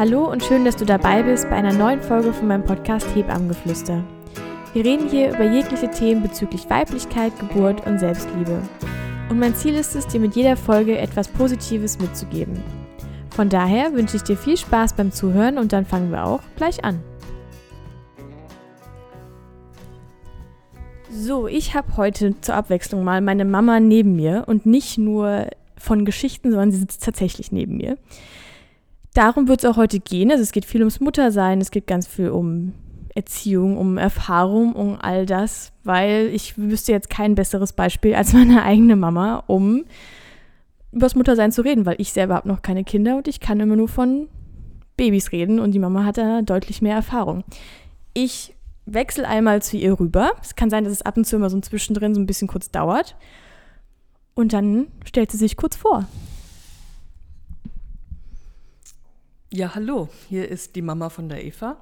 Hallo und schön, dass du dabei bist bei einer neuen Folge von meinem Podcast Hebammengeflüster. Wir reden hier über jegliche Themen bezüglich Weiblichkeit, Geburt und Selbstliebe. Und mein Ziel ist es, dir mit jeder Folge etwas Positives mitzugeben. Von daher wünsche ich dir viel Spaß beim Zuhören und dann fangen wir auch gleich an. So, ich habe heute zur Abwechslung mal meine Mama neben mir und nicht nur von Geschichten, sondern sie sitzt tatsächlich neben mir. Darum wird es auch heute gehen. Also es geht viel ums Muttersein, es geht ganz viel um Erziehung, um Erfahrung, um all das, weil ich wüsste jetzt kein besseres Beispiel als meine eigene Mama, um über das Muttersein zu reden, weil ich selber habe noch keine Kinder und ich kann immer nur von Babys reden und die Mama hat da deutlich mehr Erfahrung. Ich wechsle einmal zu ihr rüber. Es kann sein, dass es ab und zu immer so ein Zwischendrin so ein bisschen kurz dauert. Und dann stellt sie sich kurz vor. Ja, hallo, hier ist die Mama von der Eva.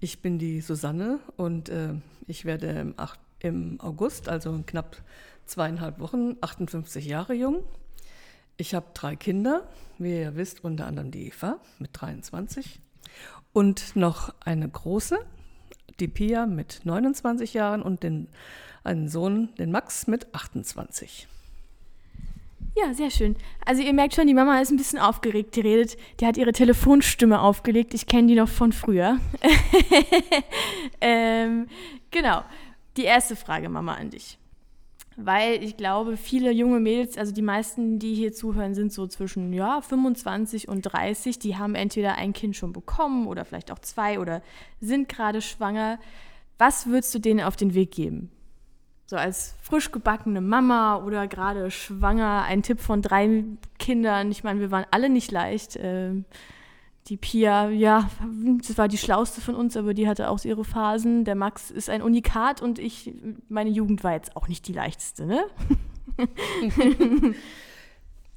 Ich bin die Susanne und äh, ich werde im, acht, im, August, also in knapp zweieinhalb Wochen, 58 Jahre jung. Ich habe drei Kinder, wie ihr wisst, unter anderem die Eva mit 23 und noch eine große, die Pia mit 29 Jahren und den, einen Sohn, den Max mit 28. Ja, sehr schön. Also ihr merkt schon, die Mama ist ein bisschen aufgeregt. Die redet, die hat ihre Telefonstimme aufgelegt. Ich kenne die noch von früher. ähm, genau. Die erste Frage, Mama, an dich. Weil ich glaube, viele junge Mädels, also die meisten, die hier zuhören, sind so zwischen ja, 25 und 30. Die haben entweder ein Kind schon bekommen oder vielleicht auch zwei oder sind gerade schwanger. Was würdest du denen auf den Weg geben? So als frisch gebackene Mama oder gerade schwanger, ein Tipp von drei Kindern. Ich meine, wir waren alle nicht leicht. Ähm, die Pia, ja, das war die schlauste von uns, aber die hatte auch ihre Phasen. Der Max ist ein Unikat und ich, meine Jugend war jetzt auch nicht die leichteste, ne?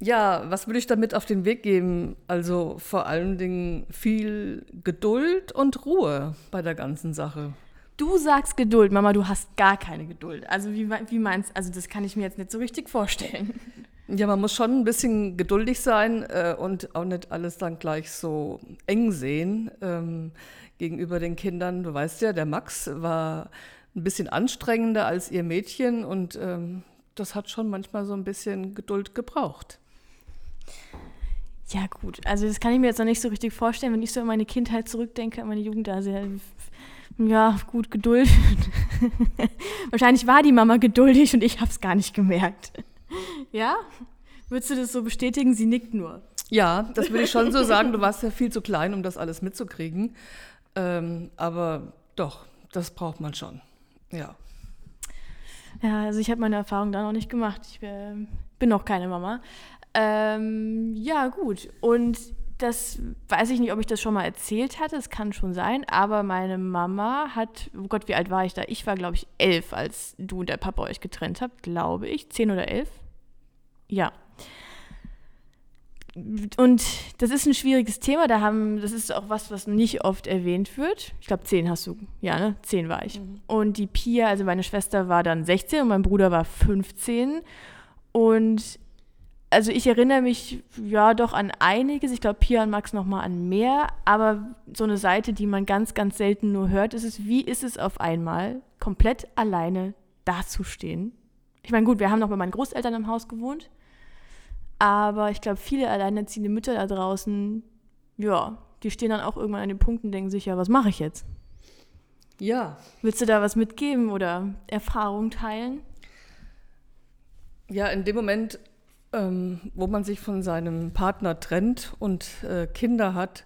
ja, was würde ich damit auf den Weg geben? Also vor allen Dingen viel Geduld und Ruhe bei der ganzen Sache. Du sagst Geduld, Mama, du hast gar keine Geduld. Also wie, wie meinst Also das kann ich mir jetzt nicht so richtig vorstellen. Ja, man muss schon ein bisschen geduldig sein äh, und auch nicht alles dann gleich so eng sehen ähm, gegenüber den Kindern. Du weißt ja, der Max war ein bisschen anstrengender als ihr Mädchen und ähm, das hat schon manchmal so ein bisschen Geduld gebraucht. Ja, gut. Also, das kann ich mir jetzt noch nicht so richtig vorstellen, wenn ich so an meine Kindheit zurückdenke, an meine Jugend. Also, ja, gut, Geduld. Wahrscheinlich war die Mama geduldig und ich habe es gar nicht gemerkt. Ja? Würdest du das so bestätigen? Sie nickt nur. Ja, das würde ich schon so sagen. Du warst ja viel zu klein, um das alles mitzukriegen. Ähm, aber doch, das braucht man schon. Ja. Ja, also ich habe meine Erfahrung da noch nicht gemacht. Ich äh, bin noch keine Mama. Ähm, ja, gut. Und das weiß ich nicht, ob ich das schon mal erzählt hatte, es kann schon sein, aber meine Mama hat, oh Gott, wie alt war ich da? Ich war, glaube ich, elf, als du und der Papa euch getrennt habt, glaube ich. Zehn oder elf? Ja. Und das ist ein schwieriges Thema, da haben, das ist auch was, was nicht oft erwähnt wird. Ich glaube, zehn hast du, ja, ne? Zehn war ich. Mhm. Und die Pia, also meine Schwester war dann 16 und mein Bruder war 15. Und also ich erinnere mich ja doch an einiges. Ich glaube, Pia und Max noch mal an mehr. Aber so eine Seite, die man ganz, ganz selten nur hört, ist es, wie ist es auf einmal, komplett alleine dazustehen? Ich meine, gut, wir haben noch bei meinen Großeltern im Haus gewohnt. Aber ich glaube, viele alleinerziehende Mütter da draußen, ja, die stehen dann auch irgendwann an den Punkt und denken sich, ja, was mache ich jetzt? Ja. Willst du da was mitgeben oder Erfahrung teilen? Ja, in dem Moment ähm, wo man sich von seinem Partner trennt und äh, Kinder hat,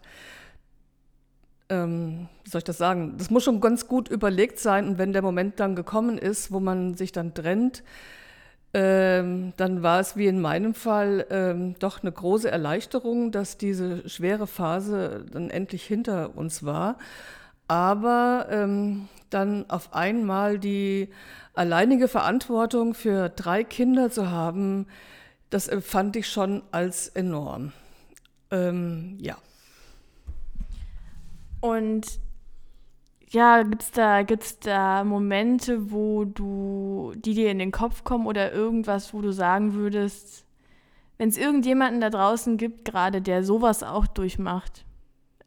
ähm, wie soll ich das sagen? Das muss schon ganz gut überlegt sein. Und wenn der Moment dann gekommen ist, wo man sich dann trennt, ähm, dann war es wie in meinem Fall ähm, doch eine große Erleichterung, dass diese schwere Phase dann endlich hinter uns war. Aber ähm, dann auf einmal die alleinige Verantwortung für drei Kinder zu haben, das empfand ich schon als enorm. Ähm, ja. Und ja, gibt es da, gibt's da Momente, wo du, die dir in den Kopf kommen oder irgendwas, wo du sagen würdest, wenn es irgendjemanden da draußen gibt, gerade der sowas auch durchmacht,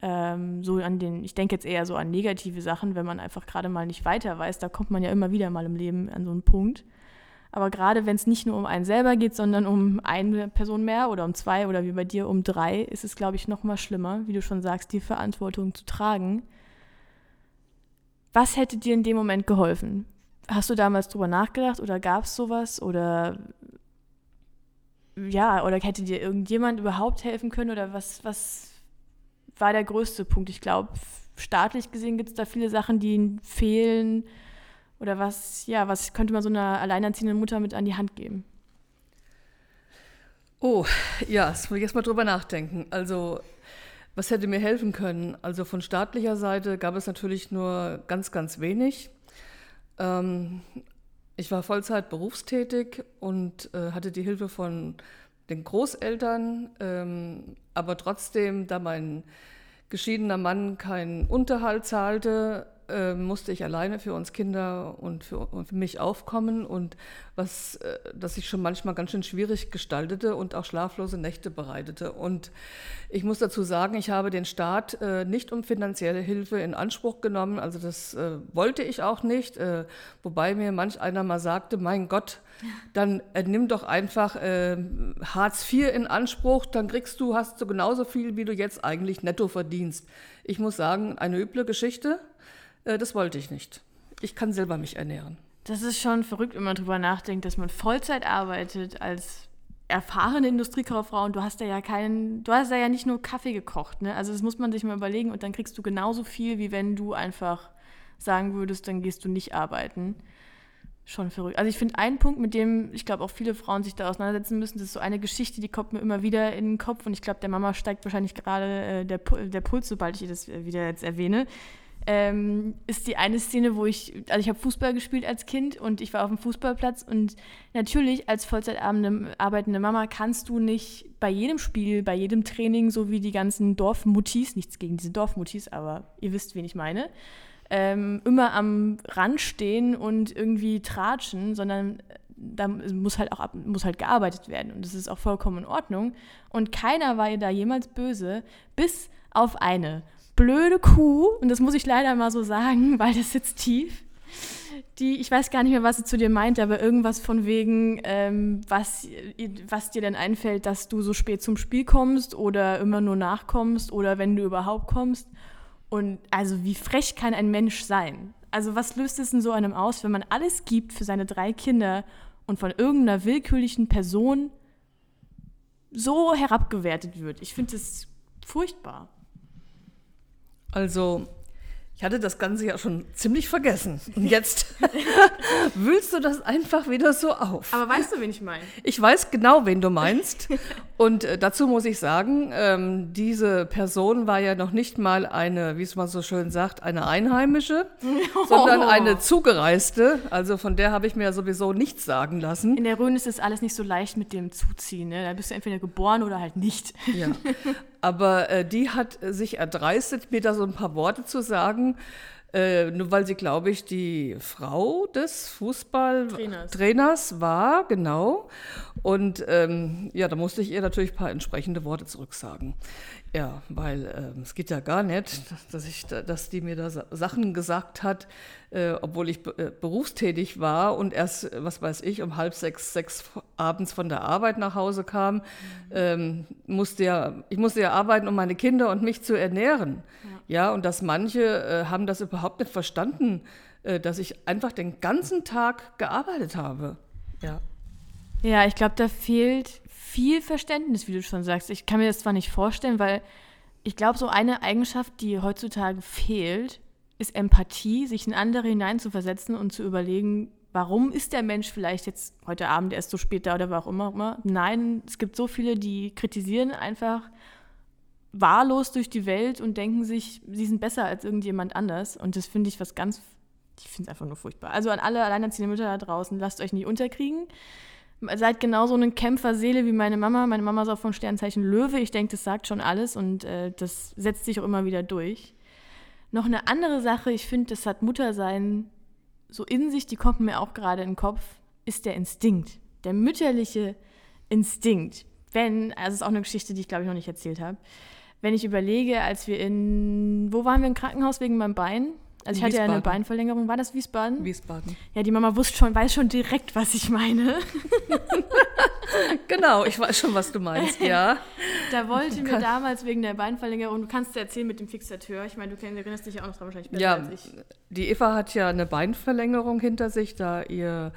Ähm, so an den, ich denke jetzt eher so an negative Sachen, wenn man einfach gerade mal nicht weiter weiß, da kommt man ja immer wieder mal im Leben an so einen Punkt. Aber gerade wenn es nicht nur um einen selber geht, sondern um eine Person mehr oder um zwei oder wie bei dir um drei, ist es, glaube ich, noch mal schlimmer, wie du schon sagst, die Verantwortung zu tragen. Was hätte dir in dem Moment geholfen? Hast du damals drüber nachgedacht oder gab es sowas oder ja, oder hätte dir irgendjemand überhaupt helfen können oder was, was war der größte Punkt? Ich glaube, staatlich gesehen gibt es da viele Sachen, die fehlen oder was, ja, was könnte man so einer alleinerziehenden Mutter mit an die Hand geben? Oh, ja, das muss ich erst mal drüber nachdenken. Also, was hätte mir helfen können? Also von staatlicher Seite gab es natürlich nur ganz, ganz wenig. Ähm, ich war Vollzeit berufstätig und äh, hatte die Hilfe von den Großeltern, ähm, aber trotzdem, da mein geschiedener Mann keinen Unterhalt zahlte, äh, musste ich alleine für uns Kinder und für, und für mich aufkommen und was äh, das sich schon manchmal ganz schön schwierig gestaltete und auch schlaflose Nächte bereitete. Und ich muss dazu sagen, ich habe den Staat äh, nicht um finanzielle Hilfe in Anspruch genommen. Also das äh, wollte ich auch nicht, äh, wobei mir manch einer mal sagte, mein Gott, dann äh, nimm doch einfach Hartz IV in Anspruch, dann kriegst du, hast du genauso viel, wie du jetzt eigentlich netto verdienst. Ich muss sagen, eine üble Geschichte. Äh, das wollte ich nicht. Ich kann selber mich ernähren. Das ist schon verrückt, wenn man darüber nachdenkt, dass man Vollzeit arbeitet als erfahrene Industriekauffrau und du hast da ja keinen, du hast da ja nicht nur Kaffee gekocht, ne? Also das muss man sich mal überlegen und dann kriegst du genauso viel, wie wenn du einfach sagen würdest, dann gehst du nicht arbeiten. Schon verrückt. Also ich finde einen Punkt, mit dem ich glaube auch viele Frauen sich da auseinandersetzen müssen, das ist so eine Geschichte, die kommt mir immer wieder in den Kopf und ich glaube, der Mama steigt wahrscheinlich gerade äh, der, der Puls, sobald ich das wieder jetzt erwähne ähm, ist die eine Szene, wo ich, also ich habe Fußball gespielt als Kind und ich war auf dem Fußballplatz und natürlich als Vollzeit arbeitende Mama kannst du nicht bei jedem Spiel, bei jedem Training, so wie die ganzen Dorfmuttis, nichts gegen diese Dorfmuttis, aber ihr wisst, wen ich meine, ähm, immer am Rand stehen und irgendwie tratschen, sondern da muss halt auch muss halt gearbeitet werden und das ist auch vollkommen in Ordnung. Und keiner war ihr da jemals böse, bis auf eine blöde Kuh, und das muss ich leider mal so sagen, weil das sitzt tief, die, ich weiß gar nicht mehr, was sie zu dir meint, aber irgendwas von wegen, ähm, was, was dir denn einfällt, dass du so spät zum Spiel kommst oder immer nur nachkommst oder wenn du überhaupt kommst. Und also wie frech kann ein Mensch sein? Also was löst es in so einem aus, wenn man alles gibt für seine drei Kinder und von irgendeiner willkürlichen Person so herabgewertet wird? Ich finde das furchtbar. Also, ich hatte das Ganze ja schon ziemlich vergessen. Und jetzt wühlst du das einfach wieder so auf. Aber weißt du, wen ich meine? Ich weiß genau, wen du meinst. Und äh, dazu muss ich sagen, ähm, diese Person war ja noch nicht mal eine, wie es man so schön sagt, eine Einheimische, oh. sondern eine Zugereiste. Also von der habe ich mir ja sowieso nichts sagen lassen. In der Rhön ist das alles nicht so leicht mit dem Zuziehen. Ne? Da bist du entweder geboren oder halt nicht. Ja. Aber äh, die hat sich erdreistet, mir da so ein paar Worte zu sagen, äh, nur weil sie, glaube ich, die Frau des Fußballtrainers war, genau. Und ähm, ja, da musste ich ihr natürlich ein paar entsprechende Worte zurücksagen. Ja, weil äh, es geht ja gar nicht, dass, ich, dass die mir da Sachen gesagt hat, äh, obwohl ich äh, berufstätig war und erst, was weiß ich, um halb sechs, sechs abends von der Arbeit nach Hause kam. Mhm. Ähm, musste ja, ich musste ja arbeiten, um meine Kinder und mich zu ernähren. Ja, ja und dass manche äh, haben das überhaupt nicht verstanden, äh, dass ich einfach den ganzen Tag gearbeitet habe. Ja. Ja, ich glaube, da fehlt viel Verständnis, wie du schon sagst. Ich kann mir das zwar nicht vorstellen, weil ich glaube, so eine Eigenschaft, die heutzutage fehlt, ist Empathie, sich in andere hineinzuversetzen und zu überlegen, warum ist der Mensch vielleicht jetzt heute Abend erst so spät da oder war auch immer, immer. Nein, es gibt so viele, die kritisieren einfach wahllos durch die Welt und denken sich, sie sind besser als irgendjemand anders. Und das finde ich was ganz, ich finde es einfach nur furchtbar. Also an alle alleinerziehenden Mütter da draußen, lasst euch nicht unterkriegen seid genauso eine Kämpferseele wie meine Mama. Meine Mama ist auch von Sternzeichen Löwe. Ich denke, das sagt schon alles und äh, das setzt sich auch immer wieder durch. Noch eine andere Sache, ich finde, das hat Muttersein so in sich, die kommt mir auch gerade in den Kopf, ist der Instinkt. Der mütterliche Instinkt. Wenn, also ist auch eine Geschichte, die ich glaube ich noch nicht erzählt habe. wenn ich überlege, als wir in, wo waren wir im Krankenhaus wegen meinem Bein? Also ich hatte ja eine Beinverlängerung. War das Wiesbaden? Wiesbaden. Ja, die Mama wusste schon, weiß schon direkt, was ich meine. genau, ich weiß schon, was du meinst, ja. da wollte mir damals wegen der Beinverlängerung, du kannst dir erzählen mit dem Fixateur, ich meine, du erinnerst dich ja auch noch dran wahrscheinlich besser ja, als ich. Die Eva hat ja eine Beinverlängerung hinter sich, da ihr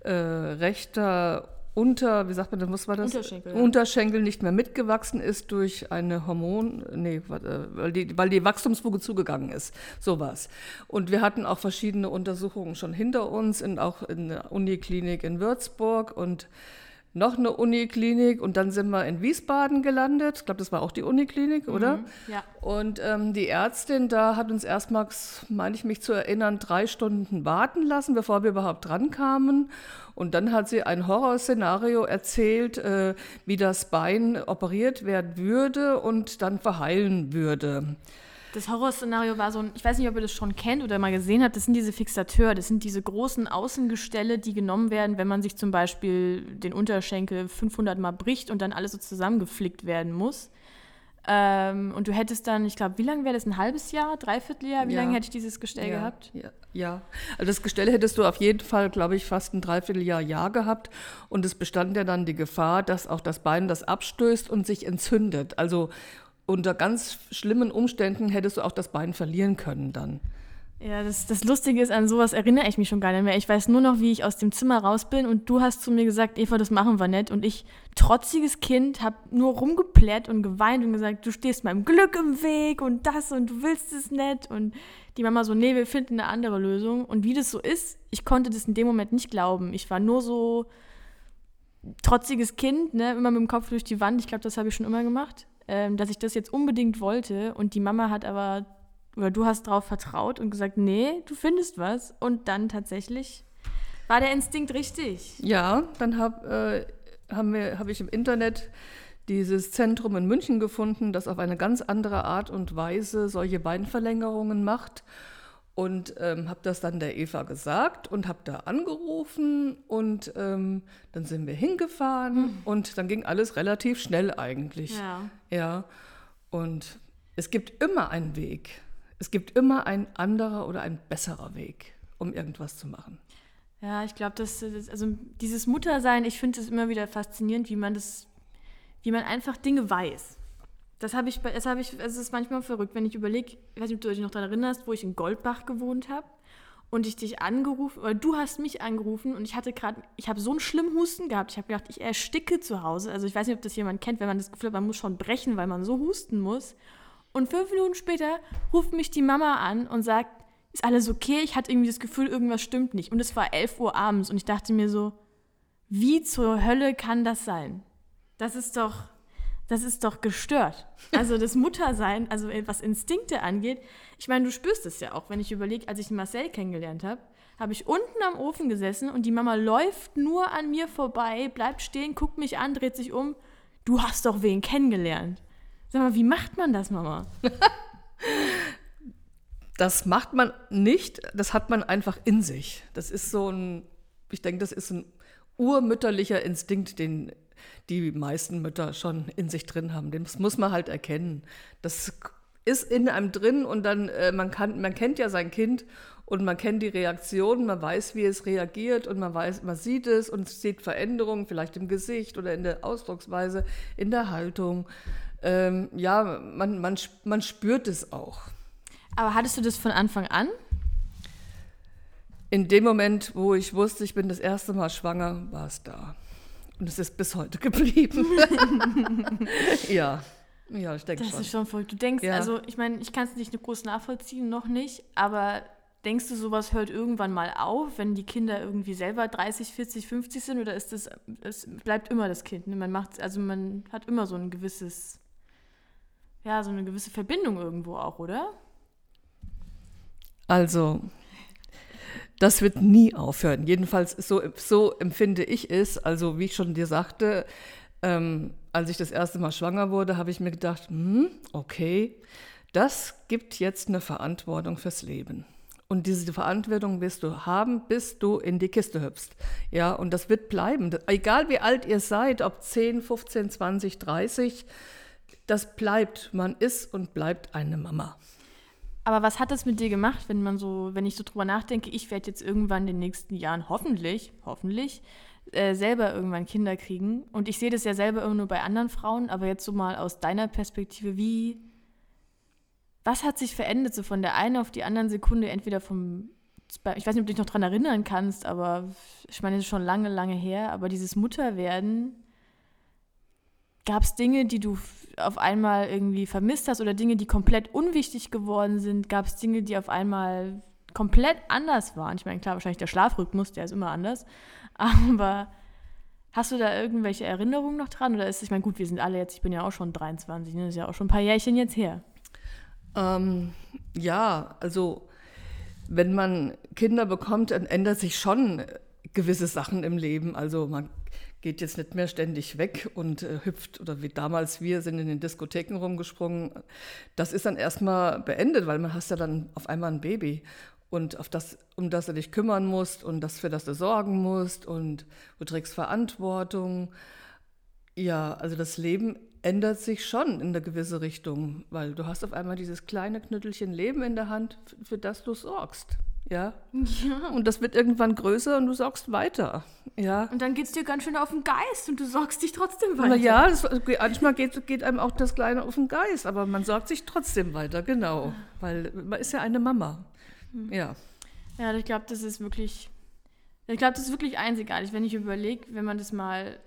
äh, rechter unter, wie sagt man, was war das? Unterschenkel, ja. Unterschenkel nicht mehr mitgewachsen ist durch eine Hormon, nee, weil die, weil die Wachstumsfuge zugegangen ist. So war's. Und wir hatten auch verschiedene Untersuchungen schon hinter uns, in, auch in der Uniklinik in Würzburg und noch eine Uniklinik und dann sind wir in Wiesbaden gelandet. Ich glaube, das war auch die Uniklinik, oder? Mhm, ja. Und ähm, die Ärztin da hat uns erstmals, meine ich mich zu erinnern, drei Stunden warten lassen, bevor wir überhaupt drankamen. Und dann hat sie ein Horrorszenario erzählt, äh, wie das Bein operiert werden würde und dann verheilen würde. Das Horrorszenario war so ein, ich weiß nicht, ob ihr das schon kennt oder mal gesehen habt, das sind diese Fixateur, das sind diese großen Außengestelle, die genommen werden, wenn man sich zum Beispiel den Unterschenkel 500 Mal bricht und dann alles so zusammengeflickt werden muss. Ähm, und du hättest dann, ich glaube, wie lange wäre das? Ein halbes Jahr, dreiviertel Jahr? Wie ja. lange hätte ich dieses Gestell ja, gehabt? Ja, ja, also das Gestell hättest du auf jeden Fall, glaube ich, fast ein Dreivierteljahr Jahr gehabt. Und es bestand ja dann die Gefahr, dass auch das Bein das abstößt und sich entzündet. Also unter ganz schlimmen Umständen hättest du auch das Bein verlieren können dann. Ja, das, das Lustige ist, an sowas erinnere ich mich schon gar nicht mehr. Ich weiß nur noch, wie ich aus dem Zimmer raus bin und du hast zu mir gesagt, Eva, das machen wir nicht. Und ich, trotziges Kind, habe nur rumgeplärt und geweint und gesagt, du stehst meinem Glück im Weg und das und du willst es nicht. Und die Mama so, nee, wir finden eine andere Lösung. Und wie das so ist, ich konnte das in dem Moment nicht glauben. Ich war nur so trotziges Kind, ne, immer mit dem Kopf durch die Wand. Ich glaube, das habe ich schon immer gemacht ähm, dass ich das jetzt unbedingt wollte. Und die Mama hat aber, oder du hast darauf vertraut und gesagt, nee, du findest was. Und dann tatsächlich war der Instinkt richtig. Ja, dann habe äh, hab ich im Internet dieses Zentrum in München gefunden, das auf eine ganz andere Art und Weise solche Beinverlängerungen macht und ähm, habe das dann der Eva gesagt und habe da angerufen und ähm, dann sind wir hingefahren mhm. und dann ging alles relativ schnell eigentlich. Ja. ja. Und es gibt immer einen Weg. Es gibt immer ein anderer oder ein besserer Weg, um irgendwas zu machen. Ja, ich glaube, dass also dieses Muttersein, ich finde es immer wieder faszinierend, wie man das, wie man einfach Dinge weiß. Das habe ich, das habe ist manchmal verrückt, wenn ich überlege, ich weiß nicht, ob du dich noch daran erinnerst, wo ich in Goldbach gewohnt habe und ich dich angerufen, oder du hast mich angerufen und ich hatte gerade, ich habe so einen schlimmen Husten gehabt. Ich habe gedacht, ich ersticke zu Hause. Also ich weiß nicht, ob das jemand kennt, wenn man das Gefühl hat, man muss schon brechen, weil man so husten muss. Und fünf Minuten später ruft mich die Mama an und sagt, ist alles okay? Ich hatte irgendwie das Gefühl, irgendwas stimmt nicht. Und es war 11 Uhr abends und ich dachte mir so, wie zur Hölle kann das sein? Das ist doch, das ist doch gestört. Also das Muttersein, also was Instinkte angeht, ich meine, du spürst es ja auch, wenn ich überlege, als ich Marcel kennengelernt habe, habe ich unten am Ofen gesessen und die Mama läuft nur an mir vorbei, bleibt stehen, guckt mich an, dreht sich um. Du hast doch wen kennengelernt. Sag mal, wie macht man das, Mama? das macht man nicht, das hat man einfach in sich. Das ist so ein, ich denke, das ist ein urmütterlicher Instinkt, den die meisten Mütter schon in sich drin haben. Das muss man halt erkennen. Das ist in einem drin und dann, äh, man, kann, man kennt ja sein Kind und man kennt die Reaktion, man weiß, wie es reagiert und man weiß, man sieht es und sieht Veränderungen, vielleicht im Gesicht oder in der Ausdrucksweise, in der Haltung. Ähm, ja, man, man, man spürt es auch. Aber hattest du das von Anfang an? In dem Moment, wo ich wusste, ich bin das erste Mal schwanger, war es da. Und es ist bis heute geblieben. ja. Ja, ich denke schon. Das ist schon voll. Du denkst, ja. also ich meine, ich kann es nicht groß nachvollziehen, noch nicht, aber denkst du, sowas hört irgendwann mal auf, wenn die Kinder irgendwie selber 30, 40, 50 sind oder ist das, es bleibt immer das Kind? Ne? Man macht, also man hat immer so ein gewisses, ja, so eine gewisse Verbindung irgendwo auch, oder? Also, das wird nie aufhören. Jedenfalls so, so empfinde ich es. Also wie ich schon dir sagte, ähm, als ich das erste Mal schwanger wurde, habe ich mir gedacht, hm, okay, das gibt jetzt eine Verantwortung fürs Leben. Und diese Verantwortung wirst du haben, bis du in die Kiste hüpfst. Ja, und das wird bleiben. Egal wie alt ihr seid, ob 10, 15, 20, 30, das bleibt. Man ist und bleibt eine Mama. Aber was hat das mit dir gemacht, wenn man so, wenn ich so drüber nachdenke, ich werde jetzt irgendwann in den nächsten Jahren hoffentlich, hoffentlich, äh, selber irgendwann Kinder kriegen. Und ich sehe das ja selber immer nur bei anderen Frauen, aber jetzt so mal aus deiner Perspektive, wie, was hat sich verändert, so von der einen auf die anderen Sekunde, entweder vom, ich weiß nicht, ob du dich noch daran erinnern kannst, aber ich meine, das ist schon lange, lange her, aber dieses Mutterwerden, gab es Dinge, die du auf einmal irgendwie vermisst hast oder Dinge, die komplett unwichtig geworden sind? Gab es Dinge, die auf einmal komplett anders waren? Ich meine, klar, wahrscheinlich der Schlafrhythmus, der ist immer anders. Aber hast du da irgendwelche Erinnerungen noch dran? Oder ist es, ich meine, gut, wir sind alle jetzt, ich bin ja auch schon 23, ne? das ist ja auch schon ein paar Jährchen jetzt her. Ähm, ja, also wenn man Kinder bekommt, dann ändert sich schon gewisse Sachen im Leben. Also man geht jetzt nicht mehr ständig weg und äh, hüpft oder wie damals wir sind in den Diskotheken rumgesprungen. Das ist dann erstmal beendet, weil man hast ja dann auf einmal ein Baby und auf das, um das du dich kümmern musst und das, für das du sorgen musst und du trägst Verantwortung. Ja, also das Leben ändert sich schon in eine gewisse Richtung, weil du hast auf einmal dieses kleine Knüttelchen Leben in der Hand, für das du sorgst. Ja. ja. Und das wird irgendwann größer und du sorgst weiter. Ja. Und dann geht es dir ganz schön auf den Geist und du sorgst dich trotzdem weiter. Na ja, das, manchmal geht, geht einem auch das Kleine auf den Geist, aber man sorgt sich trotzdem weiter, genau. Weil man ist ja eine Mama. Mhm. Ja. Ja, ich glaube, das ist wirklich, ich glaube, das ist wirklich einzigartig, wenn ich überlege, wenn man das mal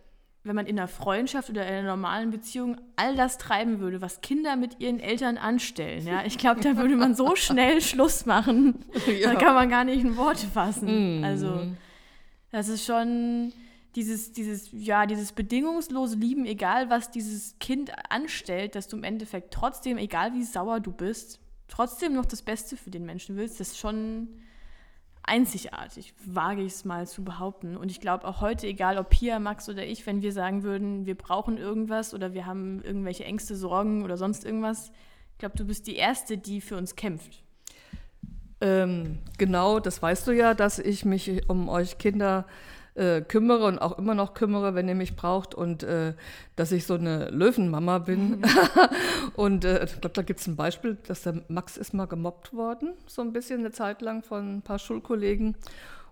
wenn man in einer Freundschaft oder in einer normalen Beziehung all das treiben würde, was Kinder mit ihren Eltern anstellen, ja, ich glaube, da würde man so schnell Schluss machen, ja. da kann man gar nicht in Worte fassen. Mm. Also, das ist schon dieses, dieses, ja, dieses bedingungslose Lieben, egal was dieses Kind anstellt, dass du im Endeffekt trotzdem, egal wie sauer du bist, trotzdem noch das Beste für den Menschen willst, das ist schon einzigartig, wage ich es mal zu behaupten. Und ich glaube auch heute, egal ob Pia, Max oder ich, wenn wir sagen würden, wir brauchen irgendwas oder wir haben irgendwelche Ängste, Sorgen oder sonst irgendwas, ich glaube, du bist die Erste, die für uns kämpft. Ähm, genau, das weißt du ja, dass ich mich um euch Kinder äh, kümmere und auch immer noch kümmere, wenn ihr mich braucht und äh, dass ich so eine Löwenmama bin. Mhm. und äh, ich glaube, da gibt es ein Beispiel, dass der Max ist mal gemobbt worden, so ein bisschen eine Zeit lang von ein paar Schulkollegen.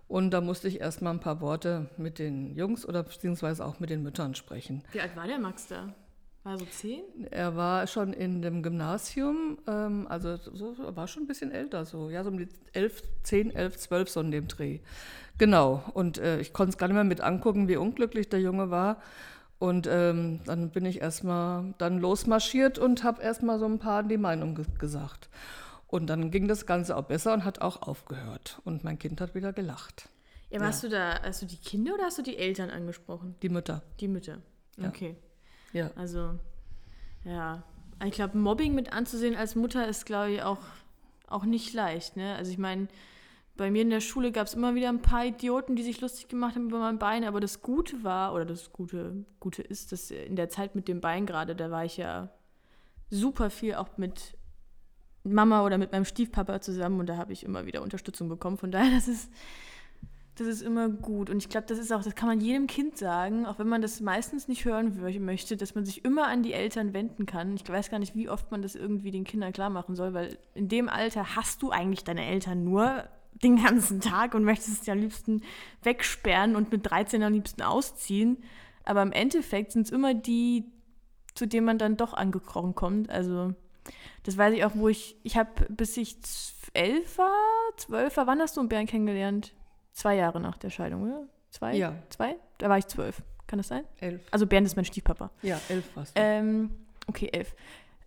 Und da musste ich erst mal ein paar Worte mit den Jungs oder beziehungsweise auch mit den Müttern sprechen. Wie alt war der Max da? War er so zehn? Er war schon in dem Gymnasium, ähm, also so, war schon ein bisschen älter, so, ja, so um die elf, zehn, elf, zwölf, so in dem Dreh. Genau, und äh, ich konnte es gar nicht mehr mit angucken, wie unglücklich der Junge war. Und ähm, dann bin ich erstmal dann losmarschiert und habe erstmal so ein paar die Meinung ge gesagt. Und dann ging das Ganze auch besser und hat auch aufgehört. Und mein Kind hat wieder gelacht. Ja, warst ja. du da, hast du die Kinder oder hast du die Eltern angesprochen? Die Mütter. Die Mütter. Okay. Ja. Ja. Also, ja. Ich glaube, Mobbing mit anzusehen als Mutter ist, glaube ich, auch, auch nicht leicht. Ne? Also ich meine, bei mir in der Schule gab es immer wieder ein paar Idioten, die sich lustig gemacht haben über mein Bein, aber das Gute war, oder das Gute, Gute ist, dass in der Zeit mit dem Bein gerade, da war ich ja super viel auch mit Mama oder mit meinem Stiefpapa zusammen und da habe ich immer wieder Unterstützung bekommen. Von daher, das ist, das ist immer gut. Und ich glaube, das ist auch, das kann man jedem Kind sagen, auch wenn man das meistens nicht hören möchte, dass man sich immer an die Eltern wenden kann. Ich weiß gar nicht, wie oft man das irgendwie den Kindern klar machen soll, weil in dem Alter hast du eigentlich deine Eltern nur, den ganzen Tag und möchtest es ja am liebsten wegsperren und mit 13 am liebsten ausziehen. Aber im Endeffekt sind es immer die, zu denen man dann doch angekrochen kommt. Also das weiß ich auch, wo ich, ich habe, bis ich elf war, zwölf war, wann hast du einen Bären kennengelernt? Zwei Jahre nach der Scheidung, oder? Zwei? Ja. Zwei? Da war ich zwölf. Kann das sein? Elf. Also Bernd ist mein Stiefpapa. Ja, elf warst du. Ähm, okay, elf.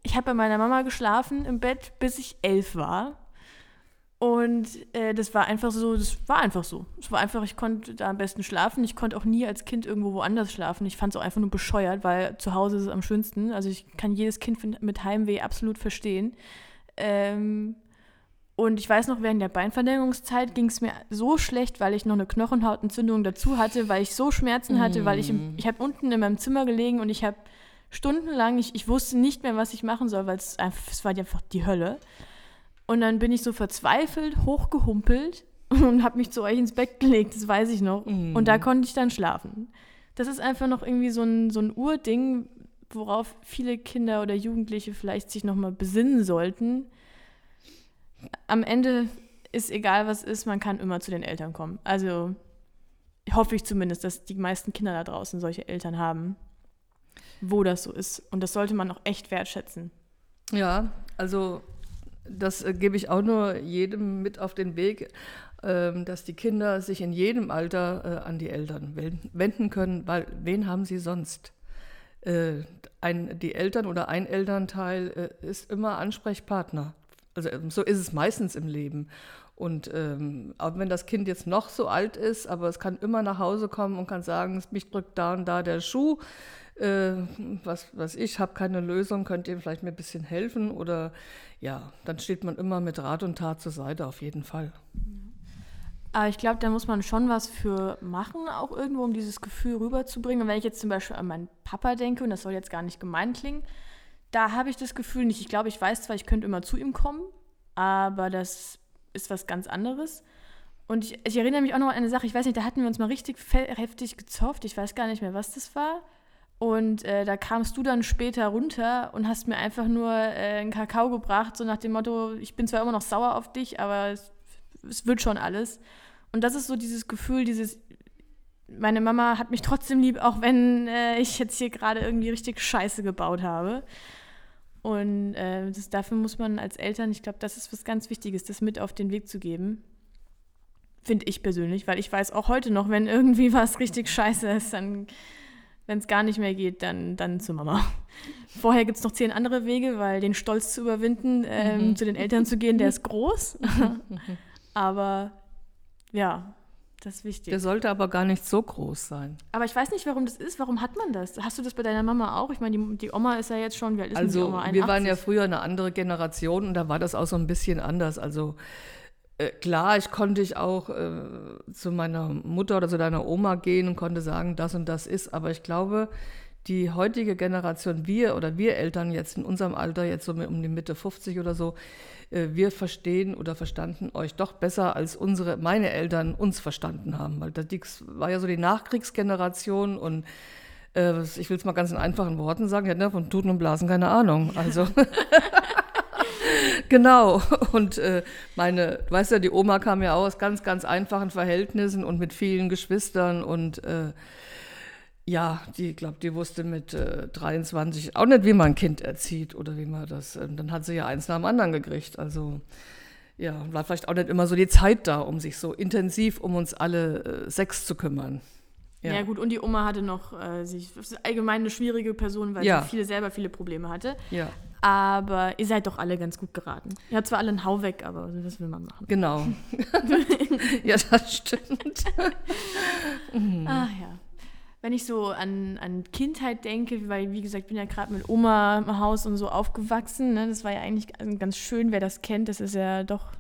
Ich habe bei meiner Mama geschlafen im Bett, bis ich elf war. Und äh, das war einfach so, das war einfach so. Es war einfach, ich konnte da am besten schlafen. Ich konnte auch nie als Kind irgendwo woanders schlafen. Ich fand es auch einfach nur bescheuert, weil zu Hause ist es am schönsten. Also ich kann jedes Kind mit Heimweh absolut verstehen. Ähm, und ich weiß noch, während der Beinverlängerungszeit ging es mir so schlecht, weil ich noch eine Knochenhautentzündung dazu hatte, weil ich so Schmerzen hatte, mm. weil ich, im, mm. ich habe unten in meinem Zimmer gelegen und ich habe stundenlang, ich, ich wusste nicht mehr, was ich machen soll, weil es einfach, es war einfach die Hölle. Und dann bin ich so verzweifelt hochgehumpelt und habe mich zu euch ins Bett gelegt, das weiß ich noch. Mm. Und da konnte ich dann schlafen. Das ist einfach noch irgendwie so ein, so ein Urding, worauf viele Kinder oder Jugendliche vielleicht sich nochmal besinnen sollten. Am Ende ist egal, was ist, man kann immer zu den Eltern kommen. Also hoffe ich zumindest, dass die meisten Kinder da draußen solche Eltern haben, wo das so ist. Und das sollte man auch echt wertschätzen. Ja, also das äh, gebe ich auch nur jedem mit auf den Weg, äh, dass die Kinder sich in jedem Alter äh, an die Eltern wenden können, weil wen haben sie sonst? Äh, ein, die Eltern oder ein Elternteil äh, ist immer Ansprechpartner. Also ähm, so ist es meistens im Leben. Und ähm, auch wenn das Kind jetzt noch so alt ist, aber es kann immer nach Hause kommen und kann sagen, mich drückt da und da der Schuh, äh, was, was ich habe keine Lösung, könnt ihr vielleicht mir ein bisschen helfen? Oder ja, dann steht man immer mit Rat und Tat zur Seite, auf jeden Fall. Aber ich glaube, da muss man schon was für machen, auch irgendwo, um dieses Gefühl rüberzubringen. Und wenn ich jetzt zum Beispiel an meinen Papa denke, und das soll jetzt gar nicht gemein klingen, da habe ich das Gefühl nicht. Ich glaube, ich weiß zwar, ich könnte immer zu ihm kommen, aber das ist was ganz anderes. Und ich, ich, erinnere mich auch noch an eine Sache, ich weiß nicht, da hatten wir uns mal richtig heftig gezofft, ich weiß gar nicht mehr, was das war. Und äh, da kamst du dann später runter und hast mir einfach nur äh, einen Kakao gebracht, so nach dem Motto, ich bin zwar immer noch sauer auf dich, aber es, es wird schon alles. Und das ist so dieses Gefühl, dieses, meine Mama hat mich trotzdem lieb, auch wenn äh, ich jetzt hier gerade irgendwie richtig Scheiße gebaut habe. Und äh, das, dafür muss man als Eltern, ich glaube, das ist was ganz Wichtiges, das mit auf den Weg zu geben. Finde ich persönlich, weil ich weiß auch heute noch, wenn irgendwie was richtig scheiße ist, dann, wenn es gar nicht mehr geht, dann, dann zu Mama. Vorher gibt es noch zehn andere Wege, weil den Stolz zu überwinden, ähm, mhm. zu den Eltern zu gehen, der ist groß. Aber ja, das ist wichtig. Der sollte aber gar nicht so groß sein. Aber ich weiß nicht, warum das ist. Warum hat man das? Hast du das bei deiner Mama auch? Ich meine, die, die Oma ist ja jetzt schon, wie alt ist also, die Oma? 81? Wir waren ja früher eine andere Generation und da war das auch so ein bisschen anders. Also äh, klar, ich konnte ich auch äh, zu meiner Mutter oder zu deiner Oma gehen und konnte sagen, das und das ist. Aber ich glaube, die heutige Generation, wir oder wir Eltern jetzt in unserem Alter, jetzt so um die Mitte 50 oder so, äh, wir verstehen oder verstanden euch doch besser, als unsere, meine Eltern uns verstanden haben. Weil das war ja so die Nachkriegsgeneration und äh, ich will es mal ganz in einfachen Worten sagen, ja, ne, von Tuten und Blasen keine Ahnung. Also genau. Und äh, meine, du weißt ja, die Oma kam ja aus ganz, ganz einfachen Verhältnissen und mit vielen Geschwistern und äh, ja, die glaube, die wusste mit äh, 23 auch nicht, wie man ein Kind erzieht oder wie man das. Äh, dann hat sie ja eins nach dem anderen gekriegt. Also ja, war vielleicht auch nicht immer so die Zeit da, um sich so intensiv um uns alle äh, sechs zu kümmern. Ja. ja. gut, und die Oma hatte noch, äh, ist allgemein eine schwierige Person, weil ja. sie viele, selber viele Probleme hatte. Ja. Aber ihr seid doch alle ganz gut geraten. Ihr habt zwar alle einen Hau weg, aber was will man machen? Genau. ja, das stimmt. Ach ja wenn ich so an, an Kindheit denke, weil, wie gesagt, ich bin ja gerade mit Oma im Haus und so aufgewachsen. Ne? Das war ja eigentlich ganz schön, wer das kennt. Das ist ja doch,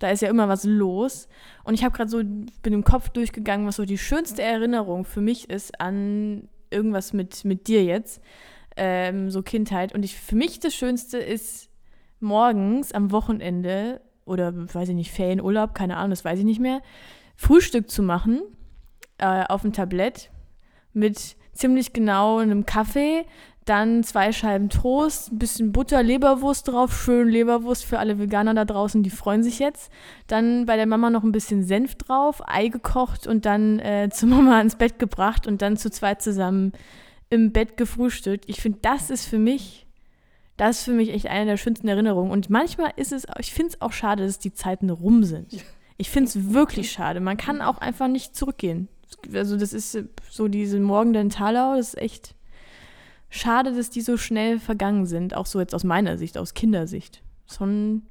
da ist ja immer was los. Und ich habe gerade so, bin im Kopf durchgegangen, was so die schönste Erinnerung für mich ist an irgendwas mit, mit dir jetzt. Ähm, so Kindheit. Und ich, für mich das Schönste ist morgens am Wochenende oder, weiß ich nicht, Ferienurlaub, keine Ahnung, das weiß ich nicht mehr, Frühstück zu machen äh, auf dem Tablett mit ziemlich genau einem Kaffee, dann zwei Scheiben Toast, ein bisschen Butter, Leberwurst drauf, schön Leberwurst für alle Veganer da draußen, die freuen sich jetzt. Dann bei der Mama noch ein bisschen Senf drauf, Ei gekocht und dann äh, zur Mama ins Bett gebracht und dann zu zweit zusammen im Bett gefrühstückt. Ich finde, das ist für mich, das ist für mich echt eine der schönsten Erinnerungen. Und manchmal ist es, ich finde es auch schade, dass die Zeiten rum sind. Ich finde es wirklich schade. Man kann auch einfach nicht zurückgehen also das ist so diese Morgen Talau, das ist echt schade, dass die so schnell vergangen sind, auch so jetzt aus meiner Sicht, aus Kindersicht. Schon,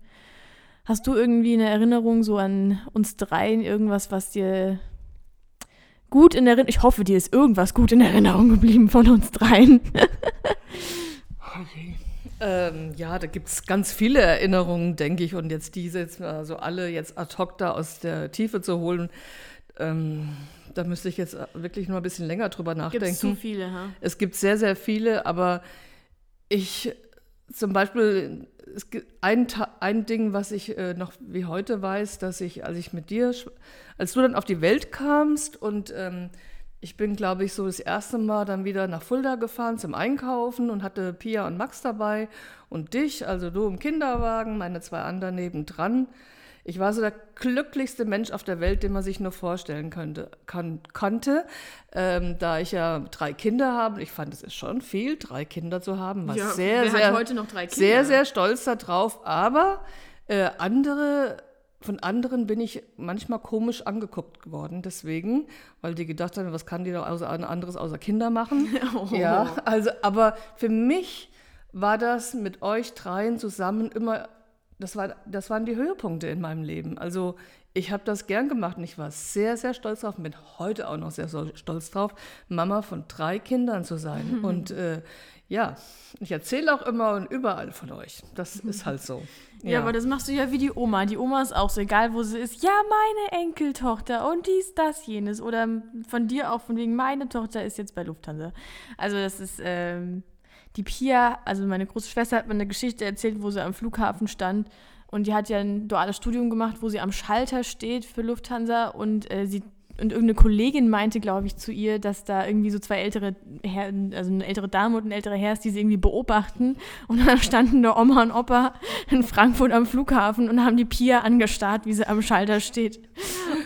hast du irgendwie eine Erinnerung so an uns dreien, irgendwas, was dir gut in Erinnerung, ich hoffe, dir ist irgendwas gut in Erinnerung geblieben von uns dreien. okay. Ähm, ja, da gibt es ganz viele Erinnerungen, denke ich. Und jetzt diese jetzt mal so alle jetzt ad hoc da aus der Tiefe zu holen, ähm, da müsste ich jetzt wirklich nur ein bisschen länger drüber nachdenken. Gibt zu viele, ha? Es gibt sehr, sehr viele, aber ich zum Beispiel, es gibt ein, ein Ding, was ich äh, noch wie heute weiß, dass ich, als ich mit dir, als du dann auf die Welt kamst und ähm, Ich bin, glaube ich, so das erste Mal dann wieder nach Fulda gefahren zum Einkaufen und hatte Pia und Max dabei und dich, also du im Kinderwagen, meine zwei anderen nebendran. Ich war so der glücklichste Mensch auf der Welt, den man sich nur vorstellen könnte, kann, konnte. Ähm, da ich ja drei Kinder habe, ich fand es ist schon viel, drei Kinder zu haben, war Ja, sehr, sehr, heute noch drei Kinder? sehr, sehr stolz darauf. Aber äh, andere, von anderen bin ich manchmal komisch angeguckt worden, deswegen, weil die gedacht haben, was kann die doch außer, anderes außer Kinder machen? Oh. Ja, also, aber für mich war das mit euch dreien zusammen immer, das, war, das waren die Höhepunkte in meinem Leben. Also ich habe das gern gemacht und ich war sehr, sehr stolz drauf und bin heute auch noch sehr stolz drauf, Mama von drei Kindern zu sein. Und äh, ja, ich erzähle auch immer und überall von euch. Das ist halt so. Ja. aber das machst du ja wie die Oma. Die Oma ist auch so, egal wo sie ist. Ja, meine Enkeltochter und dies, das, jenes. Oder von dir auch, von wegen, meine Tochter ist jetzt bei Lufthansa. Also das ist, ähm, die Pia, also meine große Schwester hat mir eine Geschichte erzählt, wo sie am Flughafen stand. Und die hat ja ein duales Studium gemacht, wo sie am Schalter steht für Lufthansa und äh, sie und irgendeine Kollegin meinte, glaube ich, zu ihr, dass da irgendwie so zwei ältere Herren, also eine ältere Dame und ein älterer Herr ist, die sie irgendwie beobachten. Und dann standen da Oma und Opa in Frankfurt am Flughafen und haben die Pia angestarrt, wie sie am Schalter steht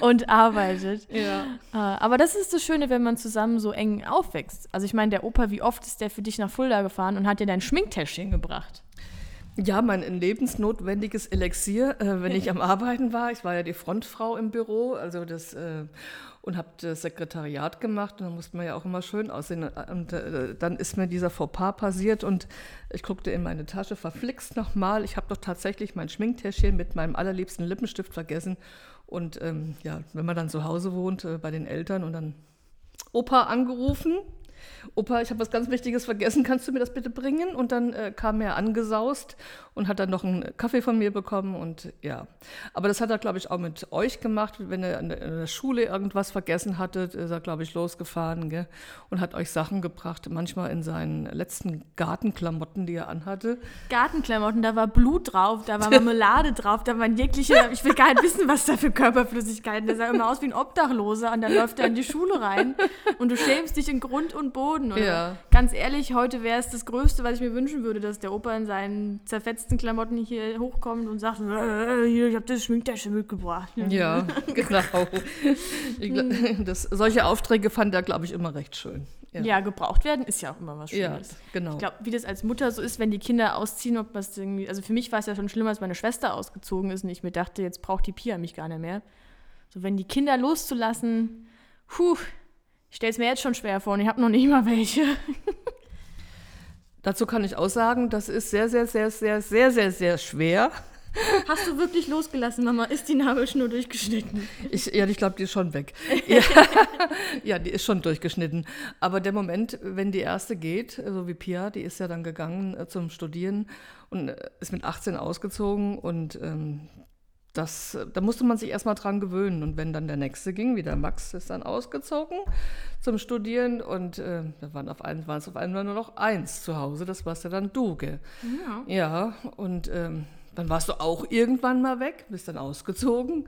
und arbeitet. Ja. Äh, Aber das ist das Schöne, wenn man zusammen so eng aufwächst. Also ich meine, der Opa, wie oft ist der für dich nach Fulda gefahren und hat dir dein Schminktäschchen gebracht? Ja, mein lebensnotwendiges Elixier, äh, wenn ich am Arbeiten war. Ich war ja die Frontfrau im Büro, also das äh, und habe das Sekretariat gemacht. Und da musste man ja auch immer schön aussehen. Und äh, dann ist mir dieser Fauxpas passiert und ich guckte in meine Tasche, verflixt nochmal. Ich habe doch tatsächlich mein Schminktäschchen mit meinem allerliebsten Lippenstift vergessen. Und ähm, ja, wenn man dann zu Hause wohnt äh, bei den Eltern und dann Opa angerufen. Opa, ich habe was ganz Wichtiges vergessen, kannst du mir das bitte bringen? Und dann äh, kam er angesaust und hat dann noch einen Kaffee von mir bekommen und ja. Aber das hat er, glaube ich, auch mit euch gemacht. Wenn er in der, Schule irgendwas vergessen hatte, ist er, glaube ich, losgefahren gell? und hat euch Sachen gebracht, manchmal in seinen letzten Gartenklamotten, die er anhatte. Gartenklamotten, da war Blut drauf, da war Marmelade drauf, da waren jegliche, ich will gar nicht wissen, was da für Körperflüssigkeiten, der sah immer aus wie ein Obdachloser und dann läuft er in die Schule rein und du schämst dich in Grund und Boden. Oder? Ja. Ganz ehrlich, heute wäre es das Größte, was ich mir wünschen würde, dass der Opa in seinen zerfetzten Klamotten hier hochkommt und sagt, äh, hier, ich habe das Schminktäschchen mitgebracht. Ja, genau. Ich, gl- das, solche Aufträge fand er, glaube ich, immer recht schön. Ja. gebraucht werden ist ja auch immer was Ja, Schönes. genau. Ich glaube, wie das als Mutter so ist, wenn die Kinder ausziehen, ob was irgendwie, also für mich war es ja schon schlimmer, als meine Schwester ausgezogen ist und ich mir dachte, jetzt braucht die Pia mich gar nicht mehr. So, wenn die Kinder loszulassen, puh, ich stelle es mir jetzt schon schwer vor und ich habe noch nicht mal welche. Dazu kann ich auch sagen, das ist sehr, sehr, sehr, sehr, sehr, sehr, sehr schwer. Hast du wirklich losgelassen, Mama? Ist die Nabelschnur durchgeschnitten? Ich, ja, ich glaube, die ist schon weg. ja, ja, die ist schon durchgeschnitten. Aber der Moment, wenn die erste geht, so wie Pia, die ist ja dann gegangen äh, zum Studieren und äh, ist mit 18 ausgezogen und ähm, das, da musste man sich erstmal dran gewöhnen. Und wenn dann der nächste ging, wie der Max ist dann ausgezogen zum Studieren und äh, da waren, auf ein, waren es auf einmal nur noch eins zu Hause, das warst ja dann du, gell? Ja. Ja, und ähm, dann warst du auch irgendwann mal weg, bist dann ausgezogen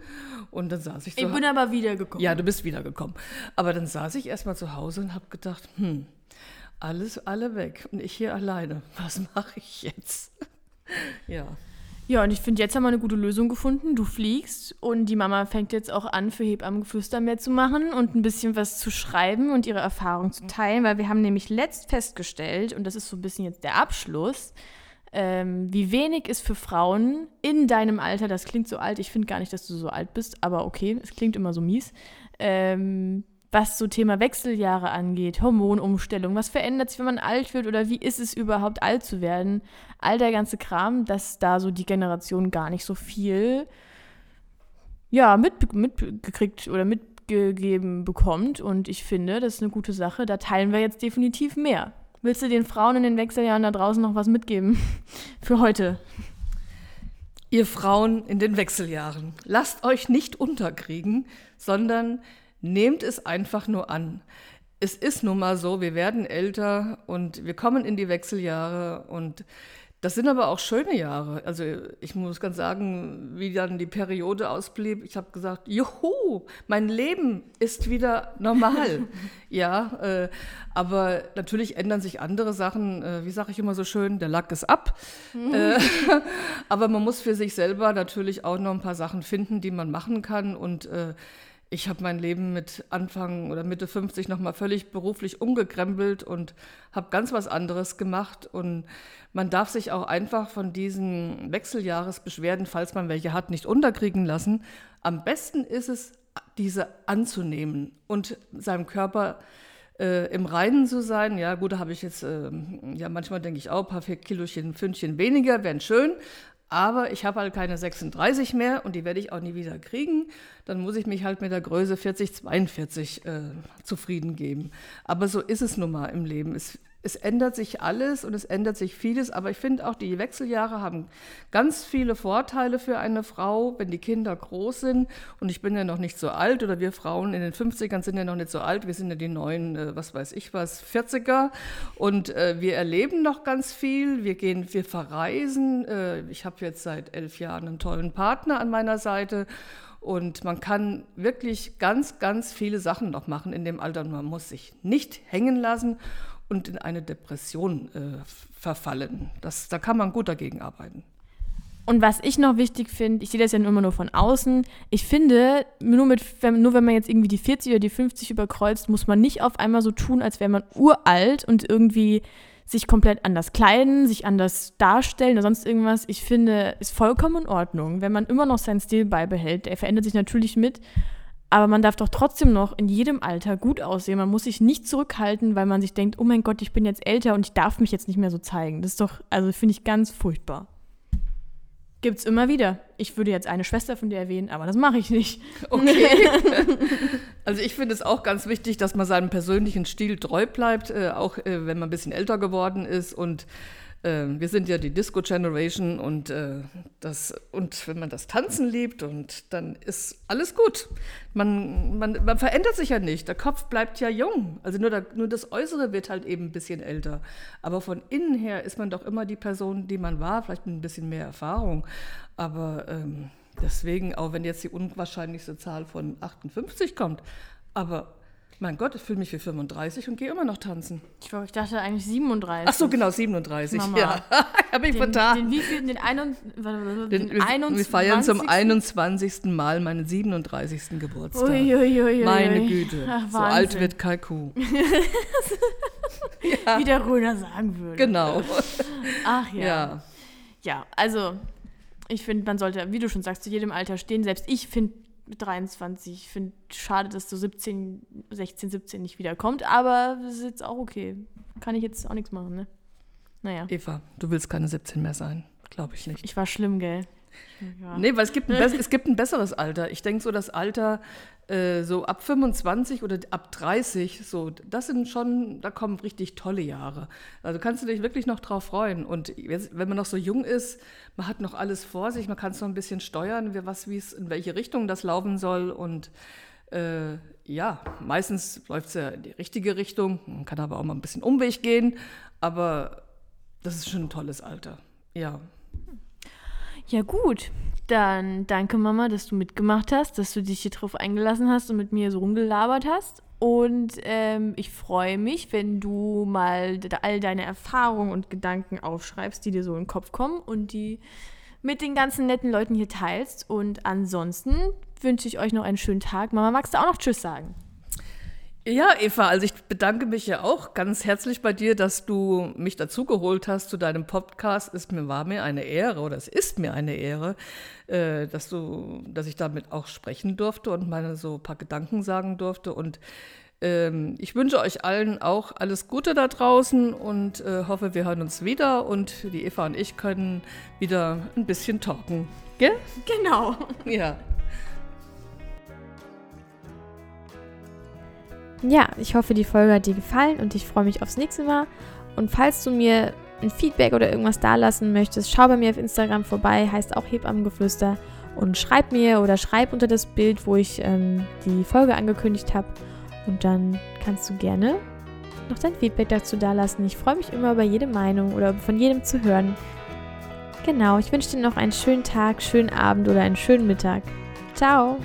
und dann saß ich zu Ich bin aber wiedergekommen. Ja, du bist wiedergekommen. Aber dann saß ich erstmal zu Hause und habe gedacht, hm, alles, alle weg und ich hier alleine. Was mache ich jetzt? ja. Ja, und ich finde, jetzt haben wir eine gute Lösung gefunden. Du fliegst und die Mama fängt jetzt auch an, für Hebammengeflüster mehr zu machen und ein bisschen was zu schreiben und ihre Erfahrung zu teilen, weil wir haben nämlich letzt festgestellt, und das ist so ein bisschen jetzt der Abschluss, ähm, wie wenig ist für Frauen in deinem Alter, das klingt so alt, ich finde gar nicht, dass du so alt bist, aber okay, es klingt immer so mies, ähm, was so Thema Wechseljahre angeht, Hormonumstellung, was verändert sich, wenn man alt wird oder wie ist es überhaupt alt zu werden? All der ganze Kram, dass da so die Generation gar nicht so viel ja, mit, mitgekriegt oder mitgegeben bekommt. Und ich finde, das ist eine gute Sache. Da teilen wir jetzt definitiv mehr. Willst du den Frauen in den Wechseljahren da draußen noch was mitgeben für heute? Ihr Frauen in den Wechseljahren, lasst euch nicht unterkriegen, sondern nehmt es einfach nur an. Es ist nun mal so, wir werden älter und wir kommen in die Wechseljahre und Das sind aber auch schöne Jahre. Also ich muss ganz sagen, wie dann die Periode ausblieb, ich habe gesagt, juhu, mein Leben ist wieder normal. ja, äh, aber natürlich ändern sich andere Sachen. Äh, wie sage ich immer so schön, der Lack ist ab. Mhm. Äh, aber man muss für sich selber natürlich auch noch ein paar Sachen finden, die man machen kann. Und äh, ich habe mein Leben mit Anfang oder Mitte 50 nochmal völlig beruflich umgekrempelt und habe ganz was anderes gemacht. Und man darf sich auch einfach von diesen Wechseljahresbeschwerden, falls man welche hat, nicht unterkriegen lassen. Am besten ist es, diese anzunehmen und seinem Körper äh, im Reinen zu sein. Ja, gut, da habe ich jetzt, äh, ja, manchmal denke ich auch, ein paar Kilochen, Fündchen weniger wären schön, aber ich habe halt keine 36 mehr und die werde ich auch nie wieder kriegen. Dann muss ich mich halt mit der Größe 40, 42 äh, zufrieden geben. Aber so ist es nun mal im Leben. Es es ändert sich alles und es ändert sich vieles, aber ich finde auch, die Wechseljahre haben ganz viele Vorteile für eine Frau, wenn die Kinder groß sind. Und ich bin ja noch nicht so alt oder wir Frauen in den 50ern sind ja noch nicht so alt. Wir sind ja die neuen, äh, was weiß ich was, 40er. Und äh, wir erleben noch ganz viel. Wir gehen, wir verreisen. Äh, ich habe jetzt seit elf Jahren einen tollen Partner an meiner Seite. Und man kann wirklich ganz, ganz viele Sachen noch machen in dem Alter. Und man muss sich nicht hängen lassen und in eine Depression äh, verfallen. Das, da kann man gut dagegen arbeiten. Und was ich noch wichtig finde, ich sehe das ja immer nur von außen, ich finde, nur, mit, wenn, nur wenn man jetzt irgendwie die 40 oder die 50 überkreuzt, muss man nicht auf einmal so tun, als wäre man uralt und irgendwie sich komplett anders kleiden, sich anders darstellen oder sonst irgendwas. Ich finde, ist vollkommen in Ordnung, wenn man immer noch seinen Stil beibehält. Er verändert sich natürlich mit. Aber man darf doch trotzdem noch in jedem Alter gut aussehen. Man muss sich nicht zurückhalten, weil man sich denkt, oh mein Gott, ich bin jetzt älter und ich darf mich jetzt nicht mehr so zeigen. Das ist doch, also finde ich ganz furchtbar. Gibt's immer wieder. Ich würde jetzt eine Schwester von dir erwähnen, aber das mache ich nicht. Okay. also ich finde es auch ganz wichtig, dass man seinem persönlichen Stil treu bleibt, äh, auch äh, wenn man ein bisschen älter geworden ist und äh, wir sind ja die Disco Generation und, äh, das, und wenn man das Tanzen liebt und dann ist alles gut. Man, man, man verändert sich ja nicht. Der Kopf bleibt ja jung. Also nur, der, nur das Äußere wird halt eben ein bisschen älter. Aber von innen her ist man doch immer die Person, die man war, vielleicht mit ein bisschen mehr Erfahrung. Aber ähm, deswegen, auch wenn jetzt die unwahrscheinlichste Zahl von 58 kommt, aber mein Gott, ich fühle mich wie 35 und gehe immer noch tanzen. Ich, ich dachte eigentlich 37. Ach so, genau, 37. Mama. Ja, habe ich den, vertan. Den wievielten? Den, ein, den, den, wir, 21. Wir feiern zum 21. Mal meinen 37. Geburtstag. Ui, ui, ui, Meine Güte, Ach, so alt wird Kalku. ja. Wie der Röner sagen würde. Genau. Ach ja. Ja, ja also ich finde, man sollte, wie du schon sagst, zu jedem Alter stehen. Selbst ich finde mit 23. Ich finde schade, dass du 17, 16, 17 nicht wiederkommt, aber das ist jetzt auch okay. Kann ich jetzt auch nichts machen, ne? Naja. Eva, du willst keine 17 mehr sein. Glaube ich nicht. Ich war schlimm, gell? Ja. Nee, weil es gibt, ein, es gibt ein besseres Alter. Ich denke so, das Alter äh, so ab 25 oder ab 30, so, das sind schon, da kommen richtig tolle Jahre. Also kannst du dich wirklich noch drauf freuen. Und wenn man noch so jung ist, man hat noch alles vor sich, man kann es noch ein bisschen steuern, wie, was, wie es, in welche Richtung das laufen soll. Und äh, ja, meistens läuft es ja in die richtige Richtung. Man kann aber auch mal ein bisschen Umweg gehen. Aber das ist schon ein tolles Alter. Ja. Ja, gut. Dann danke, Mama, dass du mitgemacht hast, dass du dich hier drauf eingelassen hast und mit mir so rumgelabert hast. Und ähm, ich freue mich, wenn du mal all deine Erfahrungen und Gedanken aufschreibst, die dir so in den Kopf kommen und die mit den ganzen netten Leuten hier teilst. Und ansonsten wünsche ich euch noch einen schönen Tag. Mama, magst du auch noch Tschüss sagen? Ja, Eva, also ich bedanke mich ja auch ganz herzlich bei dir, dass du mich dazugeholt hast zu deinem Podcast. Es mir, war mir eine Ehre oder es ist mir eine Ehre, äh, dass, du, dass ich damit auch sprechen durfte und meine so ein paar Gedanken sagen durfte. Und ähm, ich wünsche euch allen auch alles Gute da draußen und äh, hoffe, wir hören uns wieder und die Eva und ich können wieder ein bisschen talken. Gell? Genau. Ja. Ja, ich hoffe, die Folge hat dir gefallen und ich freue mich aufs nächste Mal. Und falls du mir ein Feedback oder irgendwas dalassen möchtest, schau bei mir auf Instagram vorbei, heißt auch Hebammengeflüster. Und schreib mir oder schreib unter das Bild, wo ich ähm, die Folge angekündigt habe. Und dann kannst du gerne noch dein Feedback dazu dalassen. Ich freue mich immer über jede Meinung oder von jedem zu hören. Genau, ich wünsche dir noch einen schönen Tag, schönen Abend oder einen schönen Mittag. Ciao!